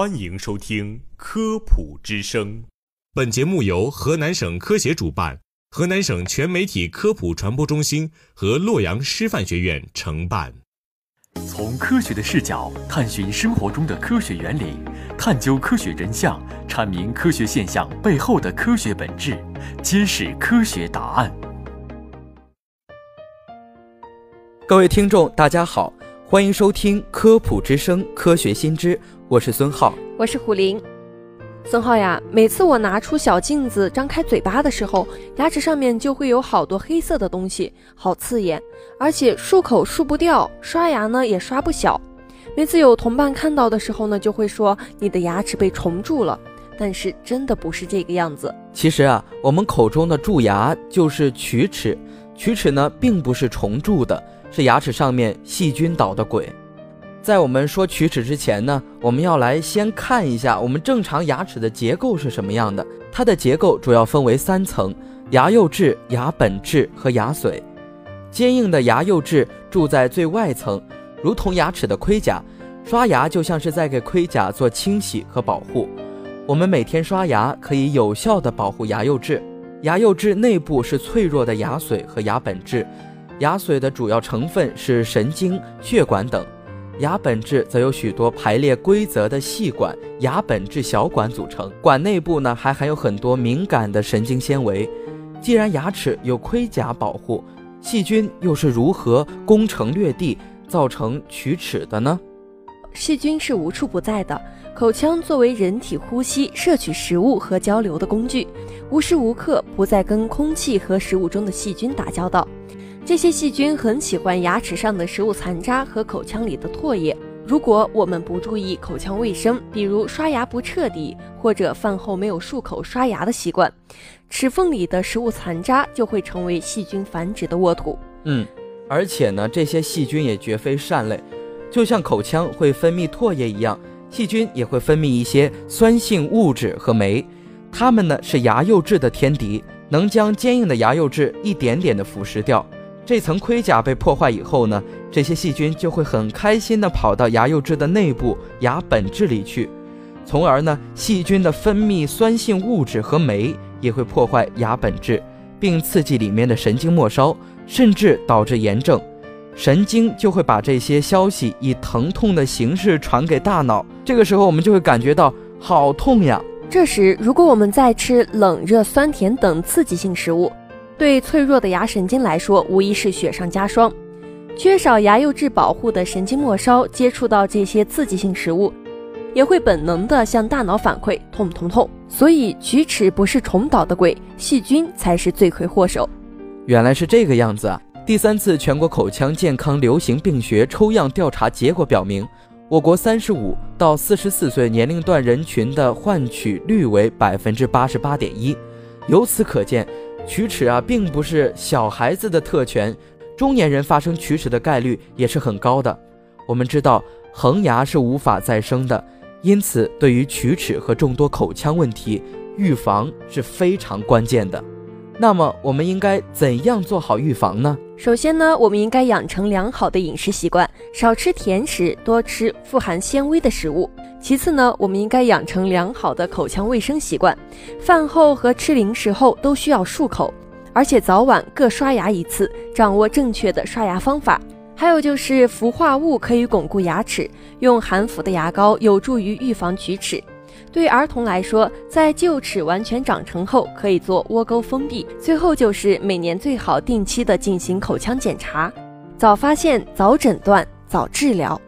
欢迎收听《科普之声》。本节目由河南省科协主办，河南省全媒体科普传播中心和洛阳师范学院承办。从科学的视角探寻生活中的科学原理，探究科学真相，阐明科学现象背后的科学本质，揭示科学答案。各位听众，大家好，欢迎收听《科普之声·科学新知》，我是孙浩，我是虎林。孙浩呀，每次我拿出小镜子张开嘴巴的时候，牙齿上面就会有好多黑色的东西，好刺眼，而且漱口漱不掉，刷牙呢也刷不小。每次有同伴看到的时候呢，就会说你的牙齿被虫蛀了，但是真的不是这个样子。其实啊，我们口中的蛀牙就是龋齿，龋齿呢并不是虫蛀的，是牙齿上面细菌捣的鬼。在我们说龋齿之前呢，我们要来先看一下我们正常牙齿的结构是什么样的。它的结构主要分为三层：牙釉质、牙本质和牙髓。坚硬的牙釉质住在最外层，如同牙齿的盔甲。刷牙就像是在给盔甲做清洗和保护。我们每天刷牙可以有效地保护牙釉质。牙釉质内部是脆弱的牙髓和牙本质。牙髓的主要成分是神经、血管等。牙本质则由许多排列规则的细管、牙本质小管组成，管内部呢还含有很多敏感的神经纤维。既然牙齿有盔甲保护，细菌又是如何攻城略地，造成龋齿的呢？细菌是无处不在的，口腔作为人体呼吸、摄取食物和交流的工具，无时无刻不在跟空气和食物中的细菌打交道。这些细菌很喜欢牙齿上的食物残渣和口腔里的唾液。如果我们不注意口腔卫生，比如刷牙不彻底，或者饭后没有漱口刷牙的习惯，齿缝里的食物残渣就会成为细菌繁殖的沃土。嗯，而且呢，这些细菌也绝非善类，就像口腔会分泌唾液一样，细菌也会分泌一些酸性物质和酶，它们呢是牙釉质的天敌，能将坚硬的牙釉质一点点的腐蚀掉。这层盔甲被破坏以后呢，这些细菌就会很开心地跑到牙釉质的内部牙本质里去，从而呢，细菌的分泌酸性物质和酶也会破坏牙本质，并刺激里面的神经末梢，甚至导致炎症。神经就会把这些消息以疼痛的形式传给大脑，这个时候我们就会感觉到好痛呀。这时，如果我们再吃冷热酸甜等刺激性食物，对脆弱的牙神经来说，无疑是雪上加霜。缺少牙釉质保护的神经末梢，接触到这些刺激性食物，也会本能地向大脑反馈痛痛痛。所以，龋齿不是重蹈的鬼，细菌才是罪魁祸首。原来是这个样子啊！第三次全国口腔健康流行病学抽样调查结果表明，我国三十五到四十四岁年龄段人群的患龋率为百分之八十八点一。由此可见。龋齿啊，并不是小孩子的特权，中年人发生龋齿的概率也是很高的。我们知道，恒牙是无法再生的，因此对于龋齿和众多口腔问题，预防是非常关键的。那么，我们应该怎样做好预防呢？首先呢，我们应该养成良好的饮食习惯，少吃甜食，多吃富含纤维的食物。其次呢，我们应该养成良好的口腔卫生习惯，饭后和吃零食后都需要漱口，而且早晚各刷牙一次，掌握正确的刷牙方法。还有就是氟化物可以巩固牙齿，用含氟的牙膏有助于预防龋齿。对儿童来说，在臼齿完全长成后，可以做窝沟封闭。最后就是每年最好定期的进行口腔检查，早发现、早诊断、早治疗。